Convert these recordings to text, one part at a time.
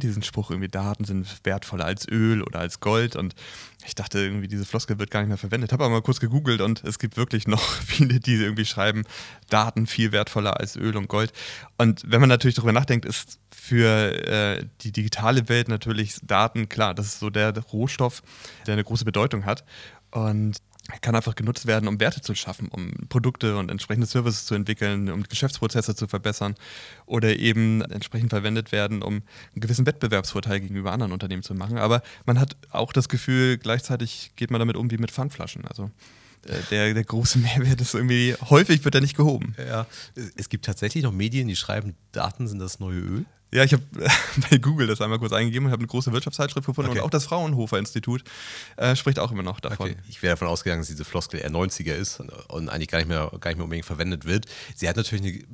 kennt diesen Spruch irgendwie, Daten sind wertvoller als Öl oder als Gold und ich dachte irgendwie, diese Floskel wird gar nicht mehr verwendet. Habe aber mal kurz gegoogelt und es gibt wirklich noch viele, die irgendwie schreiben, Daten viel wertvoller als Öl und Gold. Und wenn man natürlich darüber nachdenkt, ist für äh, die digitale Welt natürlich Daten, klar, das ist so der Rohstoff, der eine große Bedeutung hat. Und kann einfach genutzt werden, um Werte zu schaffen, um Produkte und entsprechende Services zu entwickeln, um Geschäftsprozesse zu verbessern oder eben entsprechend verwendet werden, um einen gewissen Wettbewerbsvorteil gegenüber anderen Unternehmen zu machen. Aber man hat auch das Gefühl, gleichzeitig geht man damit um wie mit Pfandflaschen. Also äh, der, der große Mehrwert ist irgendwie, häufig wird er nicht gehoben. Ja, es gibt tatsächlich noch Medien, die schreiben, Daten sind das neue Öl. Ja, ich habe bei Google das einmal kurz eingegeben und habe eine große Wirtschaftszeitschrift gefunden okay. und auch das Fraunhofer Institut äh, spricht auch immer noch davon. Okay. Ich wäre davon ausgegangen, dass diese Floskel eher 90er ist und, und eigentlich gar nicht, mehr, gar nicht mehr unbedingt verwendet wird. Sie hat natürlich eine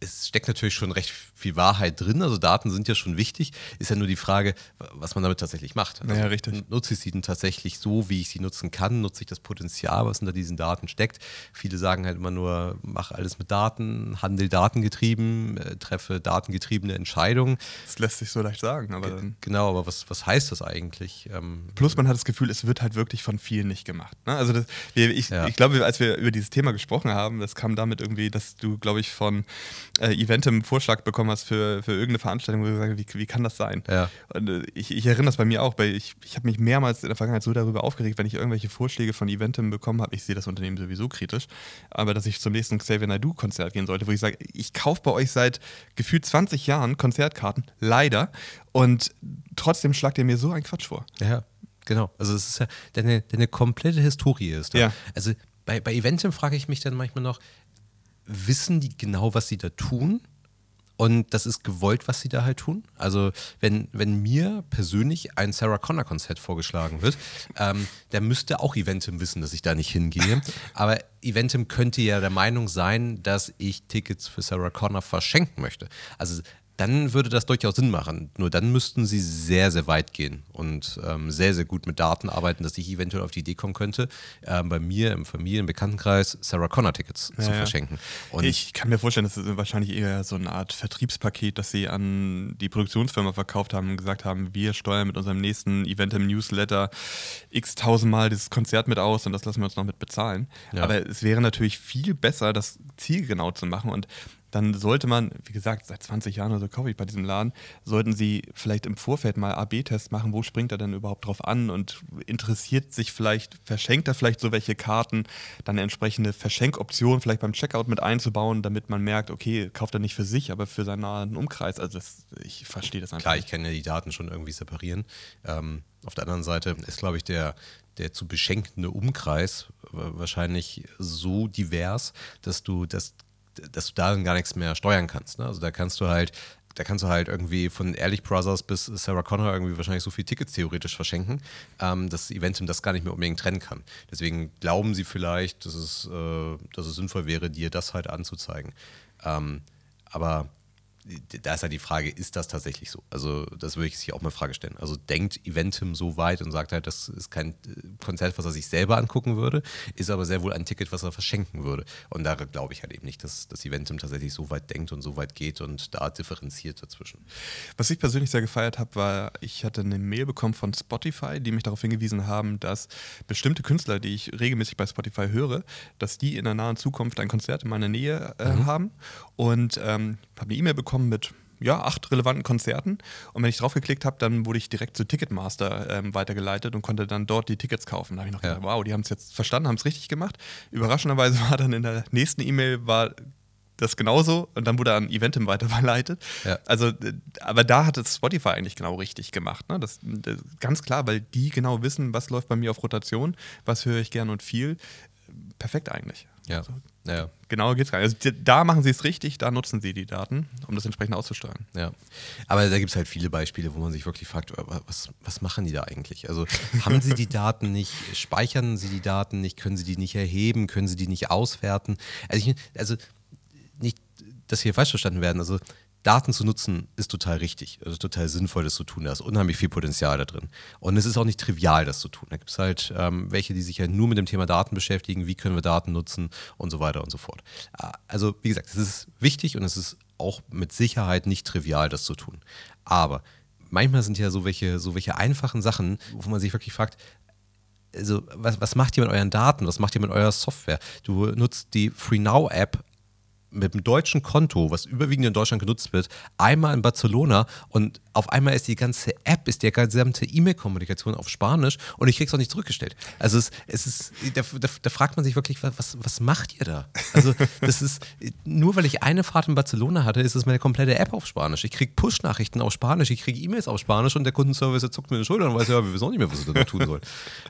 es steckt natürlich schon recht viel Wahrheit drin. Also Daten sind ja schon wichtig. Ist ja nur die Frage, was man damit tatsächlich macht. Also ja, richtig. Nutze ich sie denn tatsächlich so, wie ich sie nutzen kann? Nutze ich das Potenzial, was hinter diesen Daten steckt? Viele sagen halt immer nur, mach alles mit Daten, handel datengetrieben, äh, treffe datengetriebene Entscheidungen. Das lässt sich so leicht sagen. Aber genau, aber was, was heißt das eigentlich? Ähm, Plus man hat das Gefühl, es wird halt wirklich von vielen nicht gemacht. Ne? Also das, ich, ja. ich glaube, als wir über dieses Thema gesprochen haben, das kam damit irgendwie, dass du, glaube ich, von äh, Eventem einen Vorschlag bekommen hast für, für irgendeine Veranstaltung, wo du sagst, wie, wie kann das sein? Ja. Und äh, ich, ich erinnere das bei mir auch, weil ich, ich habe mich mehrmals in der Vergangenheit so darüber aufgeregt, wenn ich irgendwelche Vorschläge von Eventem bekommen habe. Ich sehe das Unternehmen sowieso kritisch, aber dass ich zum nächsten Xavier Naidoo-Konzert gehen sollte, wo ich sage, ich kaufe bei euch seit gefühlt 20 Jahren Konzertkarten, leider, und trotzdem schlagt ihr mir so einen Quatsch vor. Ja. Genau, also es ist ja deine, deine komplette Historie ist da. Ja. Also bei, bei Eventim frage ich mich dann manchmal noch, wissen die genau, was sie da tun? Und das ist gewollt, was sie da halt tun. Also, wenn, wenn mir persönlich ein Sarah Connor-Konzert vorgeschlagen wird, ähm, der müsste auch Eventim wissen, dass ich da nicht hingehe. Aber Eventim könnte ja der Meinung sein, dass ich Tickets für Sarah Connor verschenken möchte. Also, dann würde das durchaus Sinn machen. Nur dann müssten sie sehr, sehr weit gehen und ähm, sehr, sehr gut mit Daten arbeiten, dass ich eventuell auf die Idee kommen könnte, ähm, bei mir im Familien-, Bekanntenkreis Sarah Connor-Tickets ja, zu verschenken. Und ich kann mir vorstellen, das ist wahrscheinlich eher so eine Art Vertriebspaket, das sie an die Produktionsfirma verkauft haben und gesagt haben, wir steuern mit unserem nächsten Event im Newsletter x tausendmal dieses Konzert mit aus und das lassen wir uns noch mit bezahlen. Ja. Aber es wäre natürlich viel besser, das zielgenau zu machen und dann sollte man, wie gesagt, seit 20 Jahren oder so kaufe ich bei diesem Laden, sollten sie vielleicht im Vorfeld mal AB-Tests machen, wo springt er denn überhaupt drauf an und interessiert sich vielleicht, verschenkt er vielleicht so welche Karten, dann entsprechende Verschenkoption vielleicht beim Checkout mit einzubauen, damit man merkt, okay, kauft er nicht für sich, aber für seinen nahen Umkreis. Also das, ich verstehe das einfach. Klar, ich kann ja die Daten schon irgendwie separieren. Ähm, auf der anderen Seite ist, glaube ich, der, der zu beschenkende Umkreis wahrscheinlich so divers, dass du das dass du darin gar nichts mehr steuern kannst. Ne? Also da kannst du halt, da kannst du halt irgendwie von Ehrlich Brothers bis Sarah Connor irgendwie wahrscheinlich so viele Tickets theoretisch verschenken, ähm, dass Eventum das gar nicht mehr unbedingt trennen kann. Deswegen glauben sie vielleicht, dass es, äh, dass es sinnvoll wäre, dir das halt anzuzeigen. Ähm, aber da ist halt die Frage, ist das tatsächlich so? Also, das würde ich sich auch mal Frage stellen. Also, denkt Eventim so weit und sagt halt, das ist kein äh, Konzert, was er sich selber angucken würde, ist aber sehr wohl ein Ticket, was er verschenken würde. Und da glaube ich halt eben nicht, dass, dass Eventim tatsächlich so weit denkt und so weit geht und da differenziert dazwischen. Was ich persönlich sehr gefeiert habe, war, ich hatte eine Mail bekommen von Spotify, die mich darauf hingewiesen haben, dass bestimmte Künstler, die ich regelmäßig bei Spotify höre, dass die in der nahen Zukunft ein Konzert in meiner Nähe äh, mhm. haben. Und ähm, habe eine E-Mail bekommen bekommen mit ja, acht relevanten Konzerten. Und wenn ich drauf geklickt habe, dann wurde ich direkt zu Ticketmaster ähm, weitergeleitet und konnte dann dort die Tickets kaufen. Da habe ich noch ja. gedacht, wow, die haben es jetzt verstanden, haben es richtig gemacht. Überraschenderweise war dann in der nächsten E-Mail war das genauso und dann wurde an Eventim weiterverleitet. Ja. Also, aber da hat es Spotify eigentlich genau richtig gemacht. Ne? Das, das, ganz klar, weil die genau wissen, was läuft bei mir auf Rotation, was höre ich gern und viel. Perfekt eigentlich. Ja. Also, ja. Genau geht es gar nicht. Also da machen sie es richtig, da nutzen sie die Daten, um das entsprechend auszusteuern. Ja. Aber da gibt es halt viele Beispiele, wo man sich wirklich fragt, was, was machen die da eigentlich? Also haben sie die Daten nicht, speichern sie die Daten nicht, können sie die nicht erheben, können sie die nicht auswerten? Also, ich, also nicht, dass hier falsch verstanden werden. Also Daten zu nutzen ist total richtig, also total sinnvoll, das zu tun. Da ist unheimlich viel Potenzial da drin. Und es ist auch nicht trivial, das zu tun. Da gibt es halt ähm, welche, die sich ja halt nur mit dem Thema Daten beschäftigen, wie können wir Daten nutzen und so weiter und so fort. Äh, also, wie gesagt, es ist wichtig und es ist auch mit Sicherheit nicht trivial, das zu tun. Aber manchmal sind ja so welche, so welche einfachen Sachen, wo man sich wirklich fragt, also was, was macht ihr mit euren Daten? Was macht ihr mit eurer Software? Du nutzt die FreeNow-App mit dem deutschen Konto, was überwiegend in Deutschland genutzt wird, einmal in Barcelona und auf einmal ist die ganze App, ist die gesamte E-Mail-Kommunikation auf Spanisch und ich krieg's auch nicht zurückgestellt. Also es, es ist, da, da, da, fragt man sich wirklich, was, was macht ihr da? Also das ist, nur weil ich eine Fahrt in Barcelona hatte, ist es meine komplette App auf Spanisch. Ich kriege Push-Nachrichten auf Spanisch, ich kriege E-Mails auf Spanisch und der Kundenservice zuckt mir den Schultern und weiß ja, wir wissen auch nicht mehr, was er da tun soll.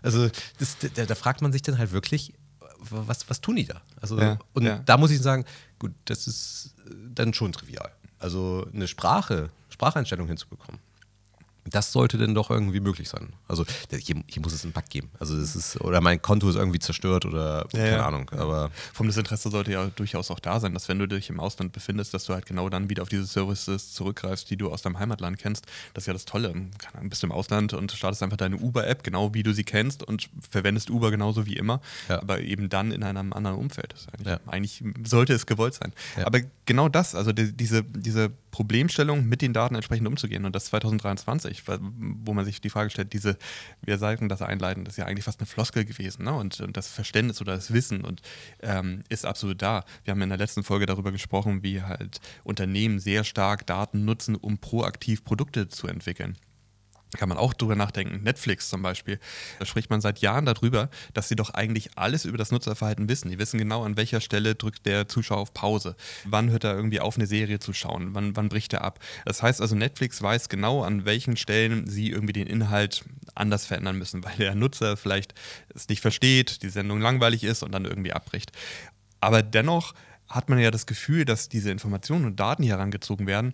Also das, da, da fragt man sich dann halt wirklich, was, was tun die da? Also, ja, und ja. da muss ich sagen, gut, das ist dann schon trivial. Also eine Sprache, Spracheinstellung hinzubekommen das sollte denn doch irgendwie möglich sein. Also hier, hier, muss es einen Bug geben. Also es ist, oder mein Konto ist irgendwie zerstört oder ja, keine ja. Ahnung. Aber Vom Desinteresse sollte ja durchaus auch da sein, dass wenn du dich im Ausland befindest, dass du halt genau dann wieder auf diese Services zurückgreifst, die du aus deinem Heimatland kennst. Das ist ja das Tolle. Keine Ahnung, bist du im Ausland und startest einfach deine Uber-App, genau wie du sie kennst und verwendest Uber genauso wie immer, ja. aber eben dann in einem anderen Umfeld. Eigentlich, eigentlich, sollte es gewollt sein. Aber genau das, also die, diese, diese Problemstellung, mit den Daten entsprechend umzugehen und das 2023, wo man sich die Frage stellt, diese, wir sagen das einleiten, das ist ja eigentlich fast eine Floskel gewesen ne? und, und das Verständnis oder das Wissen und ähm, ist absolut da. Wir haben in der letzten Folge darüber gesprochen, wie halt Unternehmen sehr stark Daten nutzen, um proaktiv Produkte zu entwickeln kann man auch drüber nachdenken. Netflix zum Beispiel. Da spricht man seit Jahren darüber, dass sie doch eigentlich alles über das Nutzerverhalten wissen. Die wissen genau, an welcher Stelle drückt der Zuschauer auf Pause. Wann hört er irgendwie auf, eine Serie zu schauen? Wann, wann bricht er ab? Das heißt also, Netflix weiß genau, an welchen Stellen sie irgendwie den Inhalt anders verändern müssen, weil der Nutzer vielleicht es nicht versteht, die Sendung langweilig ist und dann irgendwie abbricht. Aber dennoch hat man ja das Gefühl, dass diese Informationen und Daten hier herangezogen werden,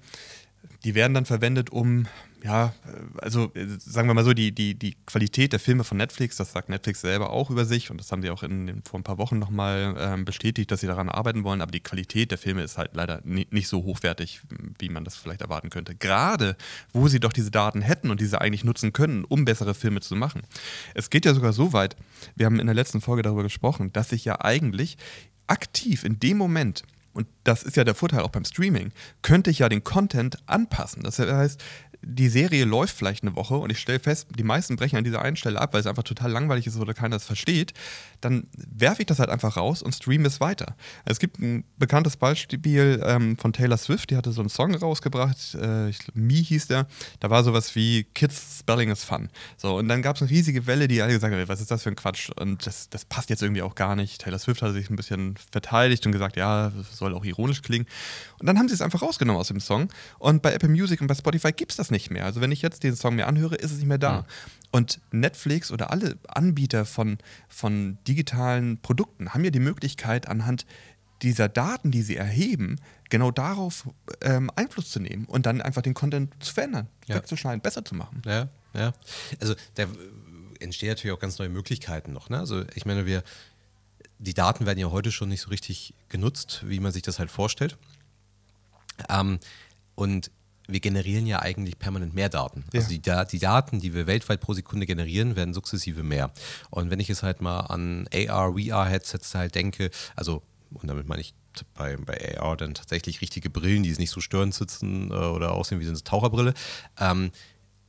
die werden dann verwendet, um ja, also äh, sagen wir mal so, die, die, die Qualität der Filme von Netflix, das sagt Netflix selber auch über sich und das haben sie auch in, vor ein paar Wochen nochmal ähm, bestätigt, dass sie daran arbeiten wollen, aber die Qualität der Filme ist halt leider nicht so hochwertig, wie man das vielleicht erwarten könnte. Gerade wo sie doch diese Daten hätten und diese eigentlich nutzen können, um bessere Filme zu machen. Es geht ja sogar so weit, wir haben in der letzten Folge darüber gesprochen, dass sich ja eigentlich aktiv in dem Moment und das ist ja der Vorteil auch beim Streaming, könnte ich ja den Content anpassen. Das heißt, die Serie läuft vielleicht eine Woche und ich stelle fest, die meisten brechen an dieser einen Stelle ab, weil es einfach total langweilig ist oder keiner es versteht, dann werfe ich das halt einfach raus und streame es weiter. Es gibt ein bekanntes Beispiel ähm, von Taylor Swift, die hatte so einen Song rausgebracht, äh, ich, Me hieß der, da war sowas wie Kids Spelling is Fun. So, und dann gab es eine riesige Welle, die alle gesagt haben, was ist das für ein Quatsch und das, das passt jetzt irgendwie auch gar nicht. Taylor Swift hatte sich ein bisschen verteidigt und gesagt, ja, das soll auch ironisch klingen. Und dann haben sie es einfach rausgenommen aus dem Song und bei Apple Music und bei Spotify gibt es das nicht mehr. Also wenn ich jetzt den Song mir anhöre, ist es nicht mehr da. Mhm. Und Netflix oder alle Anbieter von, von digitalen Produkten haben ja die Möglichkeit, anhand dieser Daten, die sie erheben, genau darauf ähm, Einfluss zu nehmen und dann einfach den Content zu verändern, ja. wegzuschneiden, besser zu machen. Ja, ja. Also da entstehen natürlich auch ganz neue Möglichkeiten noch. Ne? Also ich meine, wir, die Daten werden ja heute schon nicht so richtig genutzt, wie man sich das halt vorstellt. Ähm, und wir generieren ja eigentlich permanent mehr Daten. Ja. Also die, die, Daten, die wir weltweit pro Sekunde generieren, werden sukzessive mehr. Und wenn ich jetzt halt mal an AR, VR-Headsets halt denke, also, und damit meine ich bei, bei AR dann tatsächlich richtige Brillen, die nicht so störend sitzen äh, oder aussehen wie eine Taucherbrille, ähm,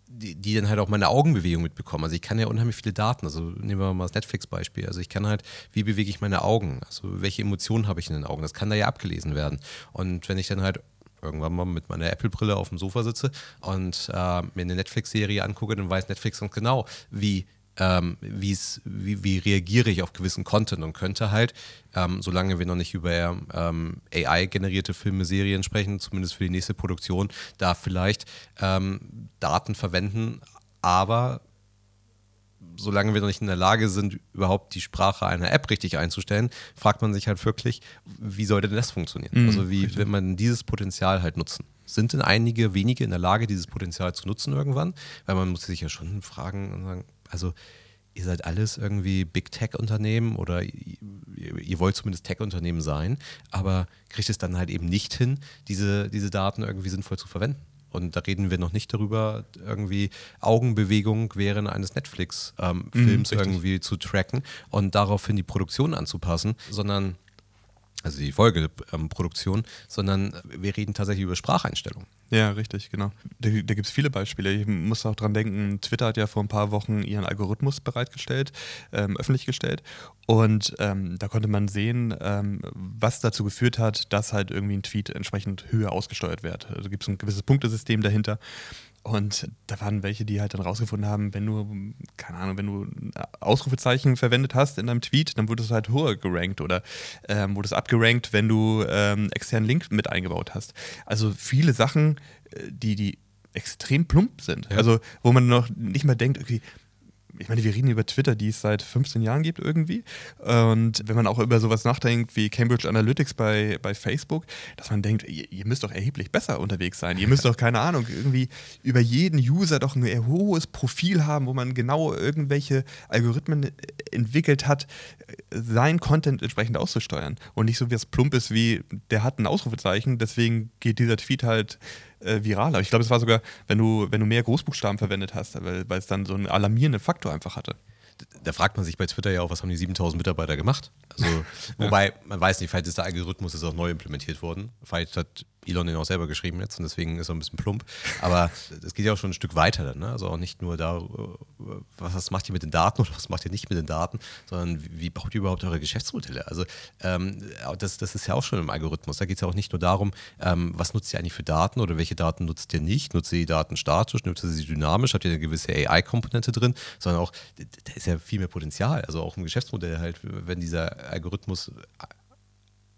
die, die, dann halt auch meine Augenbewegung mitbekommen. Also ich kann ja unheimlich viele Daten. Also nehmen wir mal das Netflix-Beispiel. Also ich kann halt, wie bewege ich meine Augen? Also welche Emotionen habe ich in den Augen? Das kann da ja abgelesen werden. Und wenn ich dann halt irgendwann mal mit meiner Apple-Brille auf dem Sofa sitze und äh, mir eine Netflix-Serie angucke, dann weiß Netflix ganz genau, wie ähm, wie, wie reagiere ich auf gewissen Content und könnte halt, ähm, solange wir noch nicht über ähm, AI-generierte Filme, Serien sprechen, zumindest für die nächste Produktion, da vielleicht ähm, Daten verwenden, aber solange wir noch nicht in der Lage sind, überhaupt die Sprache einer App richtig einzustellen, fragt man sich halt wirklich, wie soll denn das funktionieren? Mhm, also wie richtig. will man dieses Potenzial halt nutzen? Sind denn einige wenige in der Lage, dieses Potenzial zu nutzen irgendwann? Weil man muss sich ja schon fragen und sagen, also ihr seid alles irgendwie Big Tech-Unternehmen oder ihr, ihr, wollt zumindest Tech-Unternehmen sein, aber kriegt es dann halt eben nicht hin, diese, diese Daten irgendwie sinnvoll zu verwenden. Und da reden wir noch nicht darüber, irgendwie Augenbewegung während eines Netflix-Films ähm, mhm, irgendwie zu tracken und daraufhin die Produktion anzupassen, sondern also die Folgeproduktion, sondern wir reden tatsächlich über Spracheinstellungen. Ja, richtig, genau. Da, da gibt es viele Beispiele. Ich muss auch dran denken, Twitter hat ja vor ein paar Wochen ihren Algorithmus bereitgestellt, ähm, öffentlich gestellt. Und ähm, da konnte man sehen, ähm, was dazu geführt hat, dass halt irgendwie ein Tweet entsprechend höher ausgesteuert wird. Also gibt es ein gewisses Punktesystem dahinter. Und da waren welche, die halt dann rausgefunden haben, wenn du, keine Ahnung, wenn du Ausrufezeichen verwendet hast in deinem Tweet, dann wurdest du halt höher gerankt oder ähm, wurdest abgerankt, wenn du ähm, externen Link mit eingebaut hast. Also viele Sachen, äh, die, die extrem plump sind. Ja. Also wo man noch nicht mal denkt, okay, ich meine, wir reden über Twitter, die es seit 15 Jahren gibt irgendwie. Und wenn man auch über sowas nachdenkt wie Cambridge Analytics bei, bei Facebook, dass man denkt, ihr, ihr müsst doch erheblich besser unterwegs sein. Ihr müsst doch, keine Ahnung, irgendwie über jeden User doch ein hohes Profil haben, wo man genau irgendwelche Algorithmen entwickelt hat, sein Content entsprechend auszusteuern. Und nicht so wie es plump ist, wie der hat ein Ausrufezeichen, deswegen geht dieser Tweet halt äh, viraler. Ich glaube, es war sogar, wenn du, wenn du mehr Großbuchstaben verwendet hast, weil, weil es dann so einen alarmierenden Faktor einfach hatte. Da fragt man sich bei Twitter ja auch, was haben die 7000 Mitarbeiter gemacht? Also, wobei, man weiß nicht, vielleicht ist der Algorithmus ist auch neu implementiert worden. Vielleicht hat Elon den auch selber geschrieben jetzt und deswegen ist er ein bisschen plump. Aber es geht ja auch schon ein Stück weiter dann. Ne? Also auch nicht nur da, was macht ihr mit den Daten oder was macht ihr nicht mit den Daten, sondern wie baut ihr überhaupt eure Geschäftsmodelle? Also ähm, das, das ist ja auch schon im Algorithmus. Da geht es ja auch nicht nur darum, ähm, was nutzt ihr eigentlich für Daten oder welche Daten nutzt ihr nicht? Nutzt ihr die Daten statisch, nutzt ihr sie dynamisch, habt ihr eine gewisse AI-Komponente drin, sondern auch, da ist ja viel mehr Potenzial. Also auch im Geschäftsmodell halt, wenn dieser Algorithmus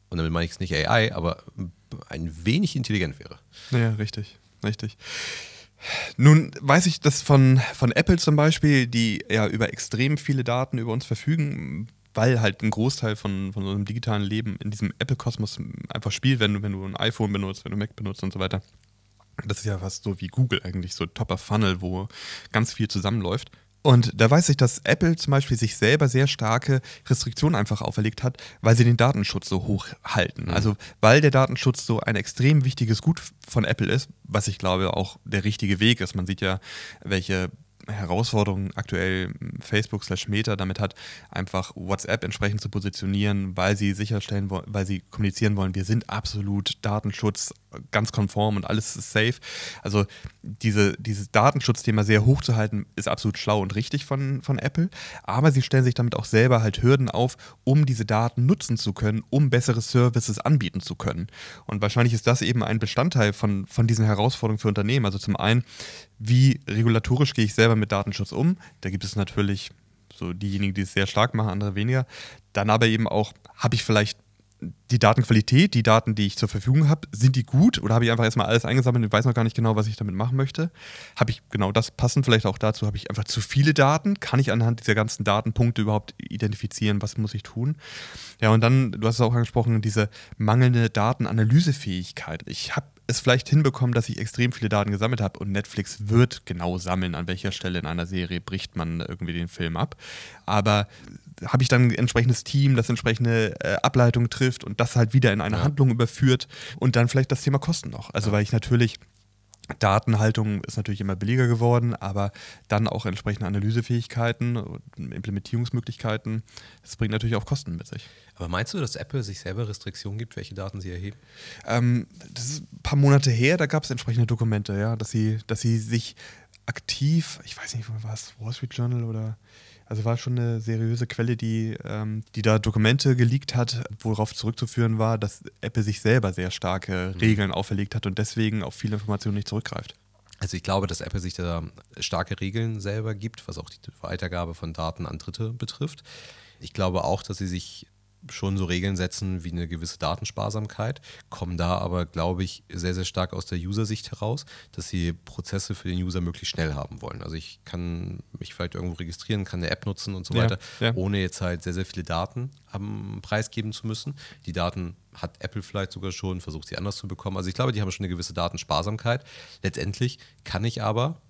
und damit meine ich es nicht AI, aber ein wenig intelligent wäre. Ja, richtig, richtig. Nun weiß ich das von, von Apple zum Beispiel, die ja über extrem viele Daten über uns verfügen, weil halt ein Großteil von, von unserem digitalen Leben in diesem Apple-Kosmos einfach spielt, wenn du, wenn du ein iPhone benutzt, wenn du Mac benutzt und so weiter. Das ist ja fast so wie Google eigentlich, so Topper Funnel, wo ganz viel zusammenläuft. Und da weiß ich, dass Apple zum Beispiel sich selber sehr starke Restriktionen einfach auferlegt hat, weil sie den Datenschutz so hoch halten. Mhm. Also weil der Datenschutz so ein extrem wichtiges Gut von Apple ist, was ich glaube auch der richtige Weg ist. Man sieht ja, welche Herausforderung aktuell Facebook slash Meta damit hat, einfach WhatsApp entsprechend zu positionieren, weil sie sicherstellen wollen, weil sie kommunizieren wollen, wir sind absolut Datenschutz ganz konform und alles ist safe. Also diese, dieses Datenschutzthema sehr hoch zu halten, ist absolut schlau und richtig von, von Apple. Aber sie stellen sich damit auch selber halt Hürden auf, um diese Daten nutzen zu können, um bessere Services anbieten zu können. Und wahrscheinlich ist das eben ein Bestandteil von, von diesen Herausforderungen für Unternehmen. Also zum einen, wie regulatorisch gehe ich selber mit Datenschutz um? Da gibt es natürlich so diejenigen, die es sehr stark machen, andere weniger. Dann aber eben auch, habe ich vielleicht die Datenqualität, die Daten, die ich zur Verfügung habe, sind die gut oder habe ich einfach erstmal alles eingesammelt und weiß noch gar nicht genau, was ich damit machen möchte? Habe ich genau das passend vielleicht auch dazu, habe ich einfach zu viele Daten? Kann ich anhand dieser ganzen Datenpunkte überhaupt identifizieren, was muss ich tun? Ja, und dann, du hast es auch angesprochen, diese mangelnde Datenanalysefähigkeit. Ich habe es vielleicht hinbekommen, dass ich extrem viele Daten gesammelt habe und Netflix wird genau sammeln, an welcher Stelle in einer Serie bricht man irgendwie den Film ab. Aber habe ich dann ein entsprechendes Team, das entsprechende äh, Ableitung trifft und das halt wieder in eine ja. Handlung überführt und dann vielleicht das Thema Kosten noch. Also ja. weil ich natürlich Datenhaltung ist natürlich immer billiger geworden, aber dann auch entsprechende Analysefähigkeiten, Implementierungsmöglichkeiten, das bringt natürlich auch Kosten mit sich. Aber meinst du, dass Apple sich selber Restriktionen gibt, welche Daten sie erheben? Ähm, das ist ein paar Monate her, da gab es entsprechende Dokumente, ja, dass sie, dass sie sich aktiv, ich weiß nicht, was, Wall Street Journal oder also war schon eine seriöse Quelle, die, ähm, die da Dokumente geleakt hat, worauf zurückzuführen war, dass Apple sich selber sehr starke mhm. Regeln auferlegt hat und deswegen auf viele Informationen nicht zurückgreift. Also ich glaube, dass Apple sich da starke Regeln selber gibt, was auch die Weitergabe von Daten an Dritte betrifft. Ich glaube auch, dass sie sich schon so Regeln setzen wie eine gewisse Datensparsamkeit, kommen da aber, glaube ich, sehr, sehr stark aus der User-Sicht heraus, dass sie Prozesse für den User möglichst schnell haben wollen. Also ich kann mich vielleicht irgendwo registrieren, kann eine App nutzen und so ja, weiter, ja. ohne jetzt halt sehr, sehr viele Daten am Preis geben zu müssen. Die Daten hat Apple vielleicht sogar schon, versucht sie anders zu bekommen. Also ich glaube, die haben schon eine gewisse Datensparsamkeit. Letztendlich kann ich aber,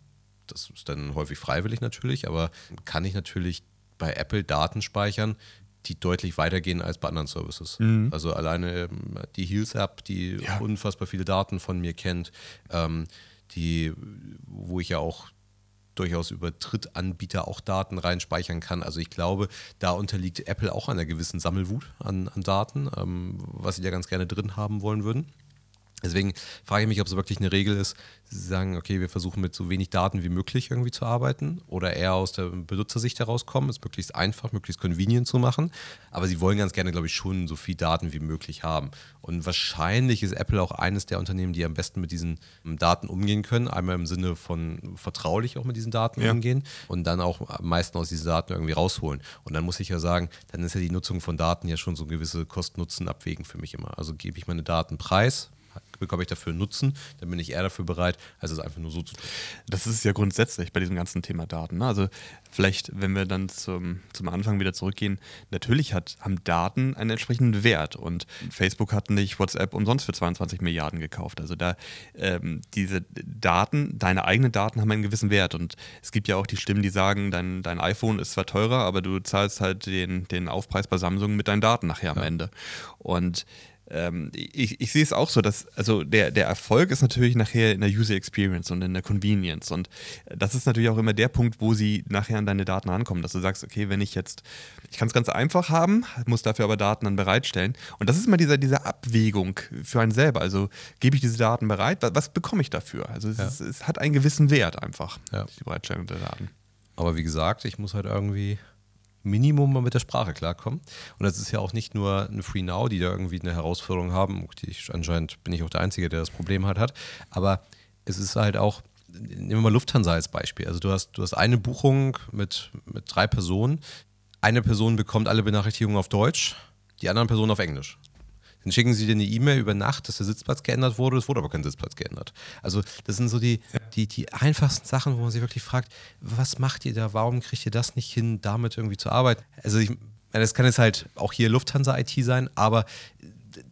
das ist dann häufig freiwillig natürlich, aber kann ich natürlich bei Apple Daten speichern, die deutlich weitergehen als bei anderen Services. Mhm. Also alleine ähm, die Heals-App, die ja. unfassbar viele Daten von mir kennt, ähm, die, wo ich ja auch durchaus über Drittanbieter auch Daten reinspeichern kann. Also ich glaube, da unterliegt Apple auch einer gewissen Sammelwut an, an Daten, ähm, was sie da ganz gerne drin haben wollen würden. Deswegen frage ich mich, ob es wirklich eine Regel ist, Sie sagen, okay, wir versuchen mit so wenig Daten wie möglich irgendwie zu arbeiten oder eher aus der Benutzersicht herauskommen, es möglichst einfach, möglichst convenient zu machen. Aber sie wollen ganz gerne, glaube ich, schon so viel Daten wie möglich haben. Und wahrscheinlich ist Apple auch eines der Unternehmen, die am besten mit diesen ähm, Daten umgehen können. Einmal im Sinne von vertraulich auch mit diesen Daten ja. umgehen und dann auch am meisten aus diesen Daten irgendwie rausholen. Und dann muss ich ja sagen, dann ist ja die Nutzung von Daten ja schon so gewisse Kosten-Nutzen abwägen für mich immer. Also gebe ich meine Daten preis bekomme ich dafür Nutzen, dann bin ich eher dafür bereit, als es einfach nur so zu tun. Das ist ja grundsätzlich bei diesem ganzen Thema Daten. Ne? Also vielleicht, wenn wir dann zum, zum Anfang wieder zurückgehen, natürlich hat, haben Daten einen entsprechenden Wert und Facebook hat nicht WhatsApp umsonst für 22 Milliarden gekauft. Also da ähm, diese Daten, deine eigenen Daten haben einen gewissen Wert und es gibt ja auch die Stimmen, die sagen, dein, dein iPhone ist zwar teurer, aber du zahlst halt den, den Aufpreis bei Samsung mit deinen Daten nachher am ja. Ende. Und ähm, ich, ich sehe es auch so, dass also der, der Erfolg ist natürlich nachher in der User Experience und in der Convenience. Und das ist natürlich auch immer der Punkt, wo sie nachher an deine Daten rankommen, dass du sagst, okay, wenn ich jetzt, ich kann es ganz einfach haben, muss dafür aber Daten dann bereitstellen. Und das ist immer diese, diese Abwägung für einen selber. Also gebe ich diese Daten bereit, was, was bekomme ich dafür? Also es, ja. ist, es, hat einen gewissen Wert einfach, ja. die Bereitstellung der Daten. Aber wie gesagt, ich muss halt irgendwie Minimum mal mit der Sprache klarkommen. Und das ist ja auch nicht nur ein Free Now, die da irgendwie eine Herausforderung haben. Ich, anscheinend bin ich auch der Einzige, der das Problem hat, hat. Aber es ist halt auch, nehmen wir mal Lufthansa als Beispiel. Also du hast, du hast eine Buchung mit, mit drei Personen. Eine Person bekommt alle Benachrichtigungen auf Deutsch, die anderen Personen auf Englisch. Dann schicken sie dir eine E-Mail über Nacht, dass der Sitzplatz geändert wurde, es wurde aber kein Sitzplatz geändert. Also das sind so die, die, die einfachsten Sachen, wo man sich wirklich fragt, was macht ihr da, warum kriegt ihr das nicht hin, damit irgendwie zu arbeiten? Also ich, das kann jetzt halt auch hier Lufthansa-IT sein, aber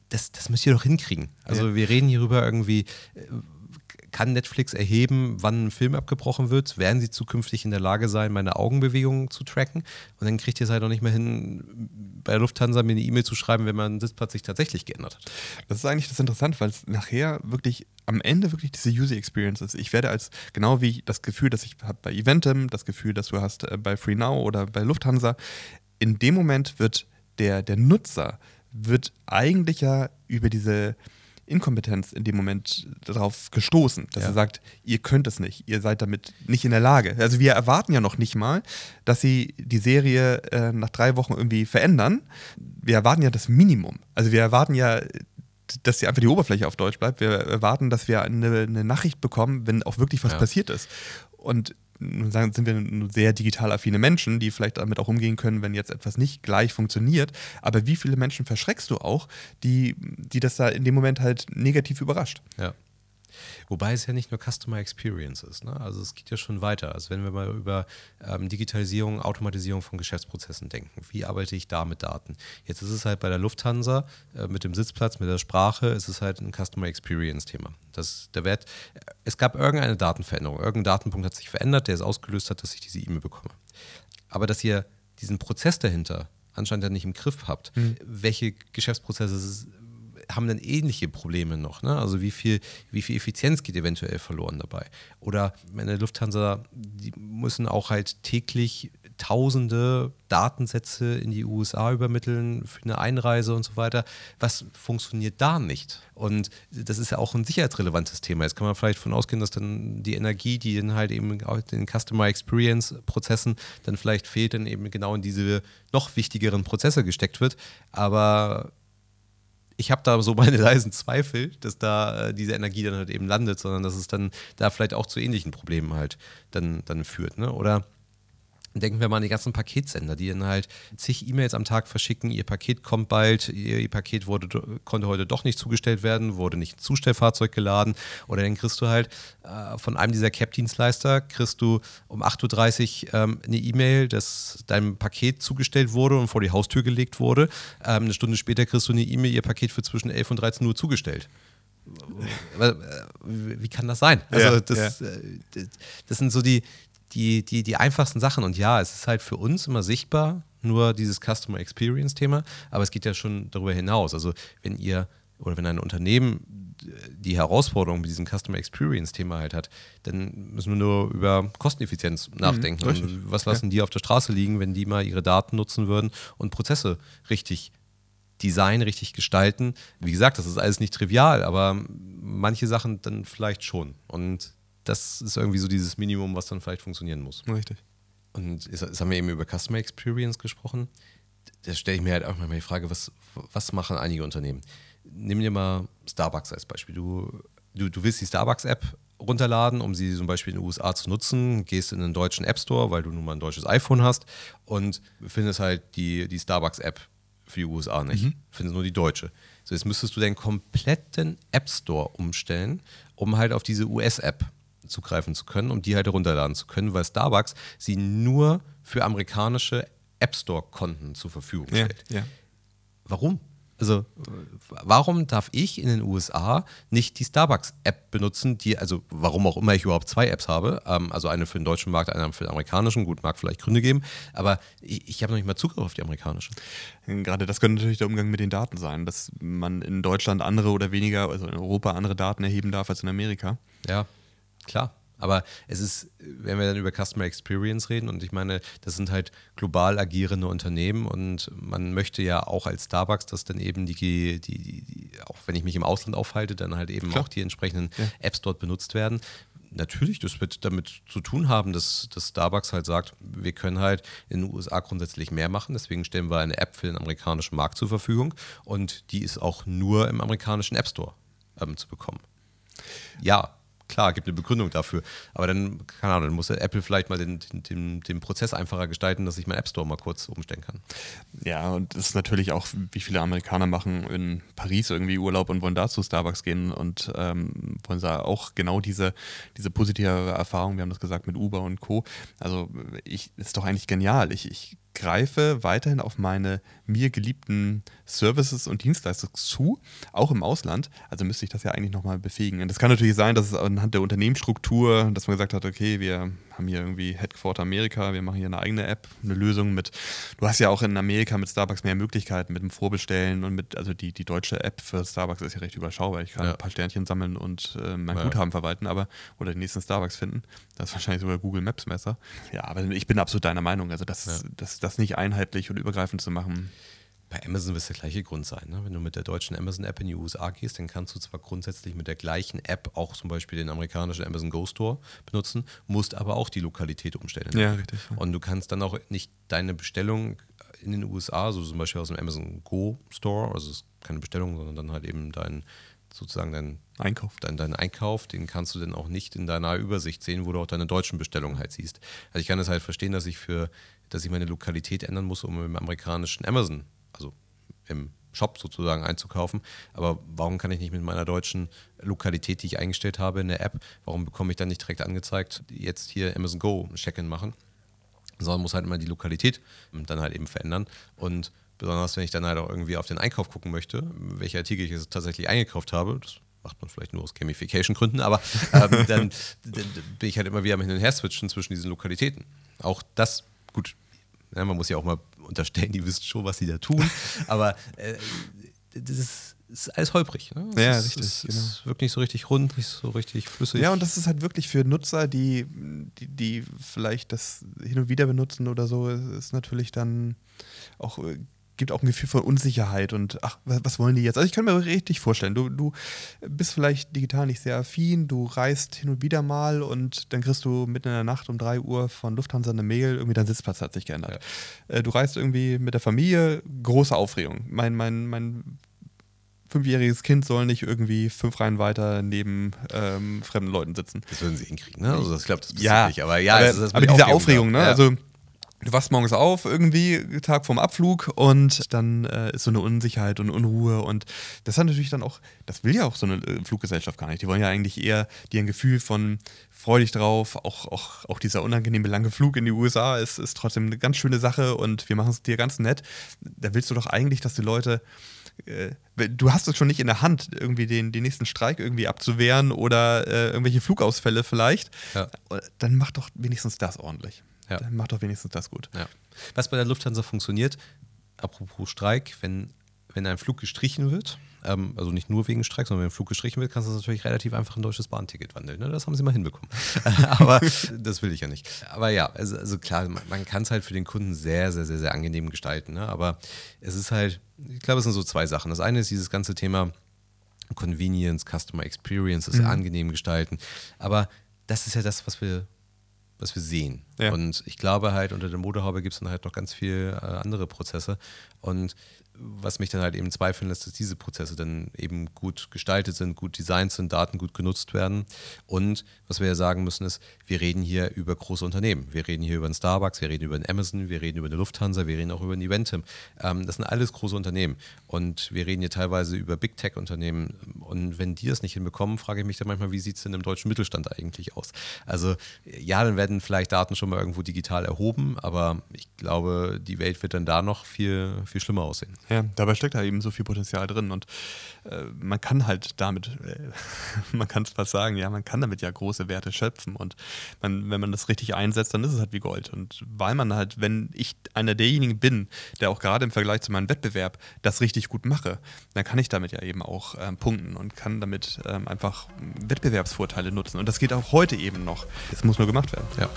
das, das müsst ihr doch hinkriegen. Also ja. wir reden hierüber irgendwie, kann Netflix erheben, wann ein Film abgebrochen wird? Werden sie zukünftig in der Lage sein, meine Augenbewegungen zu tracken? Und dann kriegt ihr es halt auch nicht mehr hin, bei der Lufthansa mir eine E-Mail zu schreiben, wenn mein Sitzplatz sich tatsächlich geändert hat. Das ist eigentlich das Interessante, weil es nachher wirklich am Ende wirklich diese User Experience ist. Ich werde als, genau wie das Gefühl, das ich habe bei Eventim, das Gefühl, das du hast äh, bei FreeNow oder bei Lufthansa, in dem Moment wird der, der Nutzer wird eigentlich ja über diese Inkompetenz in dem Moment darauf gestoßen, dass ja. er sagt, ihr könnt es nicht, ihr seid damit nicht in der Lage. Also wir erwarten ja noch nicht mal, dass sie die Serie äh, nach drei Wochen irgendwie verändern. Wir erwarten ja das Minimum. Also wir erwarten ja, dass sie einfach die Oberfläche auf Deutsch bleibt. Wir erwarten, dass wir eine, eine Nachricht bekommen, wenn auch wirklich was ja. passiert ist. Und sagen, sind wir sehr digital affine Menschen, die vielleicht damit auch umgehen können, wenn jetzt etwas nicht gleich funktioniert. Aber wie viele Menschen verschreckst du auch, die, die das da in dem Moment halt negativ überrascht? Ja. Wobei es ja nicht nur Customer Experience ist. Ne? Also es geht ja schon weiter. Also wenn wir mal über ähm, Digitalisierung, Automatisierung von Geschäftsprozessen denken, wie arbeite ich da mit Daten? Jetzt ist es halt bei der Lufthansa äh, mit dem Sitzplatz, mit der Sprache, ist es halt ein Customer Experience-Thema. der Wert, es gab irgendeine Datenveränderung, irgendein Datenpunkt hat sich verändert, der es ausgelöst hat, dass ich diese E-Mail bekomme. Aber dass ihr diesen Prozess dahinter anscheinend ja nicht im Griff habt, mhm. welche Geschäftsprozesse haben dann ähnliche Probleme noch. Ne? Also wie viel, wie viel Effizienz geht eventuell verloren dabei? Oder meine Lufthansa, die müssen auch halt täglich tausende Datensätze in die USA übermitteln für eine Einreise und so weiter. Was funktioniert da nicht? Und das ist ja auch ein sicherheitsrelevantes Thema. Jetzt kann man vielleicht davon ausgehen, dass dann die Energie, die dann halt eben in den Customer Experience Prozessen dann vielleicht fehlt, dann eben genau in diese noch wichtigeren Prozesse gesteckt wird. Aber ich habe da so meine leisen Zweifel, dass da äh, diese Energie dann halt eben landet, sondern dass es dann da vielleicht auch zu ähnlichen Problemen halt dann, dann führt. Ne? Oder Denken wir mal an die ganzen Paketsender, die dann halt zig E-Mails am Tag verschicken, ihr Paket kommt bald, ihr, Paket wurde, konnte heute doch nicht zugestellt werden, wurde nicht ins Zustellfahrzeug geladen oder dann kriegst du halt äh, von einem dieser Cap-Dienstleister, kriegst du um 8.30 Uhr ähm, eine E-Mail, dass dein Paket zugestellt wurde und vor die Haustür gelegt wurde. Ähm, eine Stunde später kriegst du eine E-Mail, ihr Paket wird zwischen 11 und 13 Uhr zugestellt. Äh, wie kann das sein? Also ja, das, ja. Äh, das sind so die, die, die, die einfachsten Sachen. Und ja, es ist halt für uns immer sichtbar, nur dieses Customer Experience-Thema, aber es geht ja schon darüber hinaus. Also, wenn ihr oder wenn ein Unternehmen die Herausforderung mit diesem Customer Experience Thema halt hat, dann müssen wir nur über Kosteneffizienz mhm, nachdenken. Mhm, und was lassen die auf der Straße liegen, wenn die mal ihre Daten nutzen würden und Prozesse richtig Design richtig gestalten. Wie gesagt, das ist alles nicht trivial, aber manche Sachen dann vielleicht schon. Und das ist irgendwie so dieses Minimum, was dann vielleicht funktionieren muss. Richtig. Und jetzt haben wir eben über Customer Experience gesprochen. Da stelle ich mir halt auch mal die Frage, was, was machen einige Unternehmen? Nimm dir mal Starbucks als Beispiel. Du, du, du willst die Starbucks-App runterladen, um sie zum Beispiel in den USA zu nutzen, gehst in den deutschen App Store, weil du nun mal ein deutsches iPhone hast und findest halt die, die Starbucks-App für die USA nicht. Mhm. Findest nur die deutsche. So, jetzt müsstest du deinen kompletten App Store umstellen, um halt auf diese US-App zugreifen zu können, um die halt herunterladen zu können, weil Starbucks sie nur für amerikanische App Store-Konten zur Verfügung stellt. Ja, ja. Warum? Also, warum darf ich in den USA nicht die Starbucks-App benutzen, die, also warum auch immer ich überhaupt zwei Apps habe, ähm, also eine für den deutschen Markt, eine für den amerikanischen, gut, mag vielleicht Gründe geben, aber ich, ich habe noch nicht mal Zugriff auf die amerikanische. Gerade das könnte natürlich der Umgang mit den Daten sein, dass man in Deutschland andere oder weniger, also in Europa andere Daten erheben darf als in Amerika. Ja, klar. Aber es ist, wenn wir dann über Customer Experience reden, und ich meine, das sind halt global agierende Unternehmen und man möchte ja auch als Starbucks, dass dann eben die, die, die auch wenn ich mich im Ausland aufhalte, dann halt eben Klar. auch die entsprechenden ja. Apps dort benutzt werden. Natürlich, das wird damit zu tun haben, dass, dass Starbucks halt sagt, wir können halt in den USA grundsätzlich mehr machen, deswegen stellen wir eine App für den amerikanischen Markt zur Verfügung und die ist auch nur im amerikanischen App Store ähm, zu bekommen. Ja, klar, gibt eine Begründung dafür. Aber dann, keine Ahnung, dann muss Apple vielleicht mal den, den, den Prozess einfacher gestalten, dass ich meinen App Store mal kurz umstellen kann. Ja, und das ist natürlich auch, wie viele Amerikaner machen in Paris irgendwie Urlaub und wollen da zu Starbucks gehen und ähm, wollen da auch genau diese, diese positive Erfahrung, wir haben das gesagt, mit Uber und Co. Also ich, ist doch eigentlich genial. Ich, ich greife weiterhin auf meine mir geliebten Services und Dienstleistungen zu, auch im Ausland. Also müsste ich das ja eigentlich nochmal befähigen. Und das kann natürlich sein, dass es anhand der Unternehmensstruktur, dass man gesagt hat, okay, wir haben hier irgendwie Headquarter Amerika, wir machen hier eine eigene App, eine Lösung mit, du hast ja auch in Amerika mit Starbucks mehr Möglichkeiten mit dem Vorbestellen und mit, also die, die deutsche App für Starbucks ist ja recht überschaubar. Ich kann ja. ein paar Sternchen sammeln und äh, mein ja. Guthaben verwalten, aber oder den nächsten Starbucks finden. Das ist wahrscheinlich sogar Google Maps Messer. Ja, aber ich bin absolut deiner Meinung. Also das, ja. das, das nicht einheitlich und übergreifend zu machen. Bei Amazon wird es der gleiche Grund sein. Ne? Wenn du mit der deutschen Amazon-App in die USA gehst, dann kannst du zwar grundsätzlich mit der gleichen App auch zum Beispiel den amerikanischen Amazon Go Store benutzen, musst aber auch die Lokalität umstellen. Ja, richtig. Ja. Und du kannst dann auch nicht deine Bestellung in den USA, so zum Beispiel aus dem Amazon Go Store, also es ist keine Bestellung, sondern dann halt eben dein sozusagen dein Einkauf. Dein, dein Einkauf, den kannst du dann auch nicht in deiner Übersicht sehen, wo du auch deine deutschen Bestellungen halt siehst. Also ich kann es halt verstehen, dass ich für, dass ich meine Lokalität ändern muss, um im amerikanischen Amazon also im Shop sozusagen einzukaufen. Aber warum kann ich nicht mit meiner deutschen Lokalität, die ich eingestellt habe in der App, warum bekomme ich dann nicht direkt angezeigt, jetzt hier Amazon Go Check-in machen? Sondern muss halt immer die Lokalität dann halt eben verändern. Und besonders wenn ich dann halt auch irgendwie auf den Einkauf gucken möchte, welche Artikel ich jetzt tatsächlich eingekauft habe, das macht man vielleicht nur aus Gamification-Gründen, aber ähm, dann, dann, bin ich halt immer wieder am Hin und Her switchen zwischen diesen Lokalitäten. Auch das, gut, ja, man muss ja auch mal unterstellen, die wissen schon, was sie da tun. Aber äh, das ist, ist, alles holprig. Ne? Ja, ist, richtig. Es genau. ist, wirkt nicht so richtig rund, nicht so richtig flüssig. Ja, und das ist halt wirklich für Nutzer, die, die, die vielleicht das hin und wieder benutzen oder so, ist natürlich dann auch äh, gibt auch ein Gefühl von Unsicherheit und ach, was wollen die jetzt? Also ich kann mir richtig vorstellen, du, du bist vielleicht digital nicht sehr affin, du reist hin und wieder mal und dann kriegst du mitten in der Nacht um 3 Uhr von Lufthansa eine Mail, irgendwie dein Sitzplatz hat sich geändert. Ja. Äh, du reist irgendwie mit der Familie, große Aufregung. Mein, mein, mein fünfjähriges Kind soll nicht irgendwie fünf Reihen weiter neben ähm, fremden Leuten sitzen. Das würden sie hinkriegen, ne? Also das klappt das ja, nicht, aber ja, aber, aber diese Aufregung, ne? Ja. Also du wachst morgens auf, irgendwie, Tag vorm Abflug, und dann äh, ist so eine Unsicherheit und Unruhe. Und das hat natürlich dann auch, das will ja auch so eine äh, Fluggesellschaft gar nicht. Die wollen ja eigentlich eher dir ein Gefühl von freu dich drauf. Auch, auch, auch dieser unangenehme lange Flug in die USA ist, ist trotzdem eine ganz schöne Sache und wir machen es dir ganz nett. Da willst du doch eigentlich, dass die Leute äh, du hast es schon nicht in der Hand, irgendwie den, den nächsten Streik irgendwie abzuwehren oder äh, irgendwelche Flugausfälle vielleicht. Ja. Dann mach doch wenigstens das ordentlich. Ja. Dann macht doch wenigstens das gut. Ja. Was bei der Lufthansa funktioniert, apropos Streik, wenn wenn ein Flug gestrichen wird, ähm, also nicht nur wegen Streik, sondern wenn ein Flug gestrichen wird, kannst du natürlich relativ einfach ein deutsches Bahnticket wandeln. Ne? Das haben sie mal hinbekommen. Aber das will ich ja nicht. Aber ja, also, also klar, man, man kann es halt für den Kunden sehr, sehr, sehr, sehr angenehm gestalten. Ne? Aber es ist halt, ich glaube, es sind so zwei Sachen. Das eine ist dieses ganze Thema Convenience, Customer Experience, das mhm. angenehm gestalten. Aber das ist ja das, was wir was wir sehen. Ja. Und ich glaube halt, unter der Modehaube gibt es dann halt noch ganz viele äh, andere Prozesse. Und was mich dann halt eben zweifeln lässt, dass diese Prozesse dann eben gut gestaltet sind, gut designt sind, Daten gut genutzt werden. Und was wir ja sagen müssen ist, wir reden hier über große Unternehmen. Wir reden hier über einen Starbucks, wir reden über einen Amazon, wir reden über eine Lufthansa, wir reden auch über ein Eventim. Ähm, das sind alles große Unternehmen. Und wir reden hier teilweise über Big Tech-Unternehmen. Und wenn die das nicht hinbekommen, frage ich mich dann manchmal, wie sieht es denn im deutschen Mittelstand eigentlich aus? Also ja, dann werden vielleicht Daten schon mal irgendwo digital erhoben, aber ich glaube, die Welt wird dann da noch viel, viel schlimmer aussehen. Ja, dabei steckt da eben so viel Potenzial drin und äh, man kann halt damit, äh, man kann es fast sagen, ja, man kann damit ja große Werte schöpfen und man, wenn man das richtig einsetzt, dann ist es halt wie Gold. Und weil man halt, wenn ich einer derjenigen bin, der auch gerade im Vergleich zu meinem Wettbewerb das richtig gut mache, dann kann ich damit ja eben auch ähm, punkten und kann damit ähm, einfach Wettbewerbsvorteile nutzen. Und das geht auch heute eben noch. Es muss nur gemacht werden. Ja.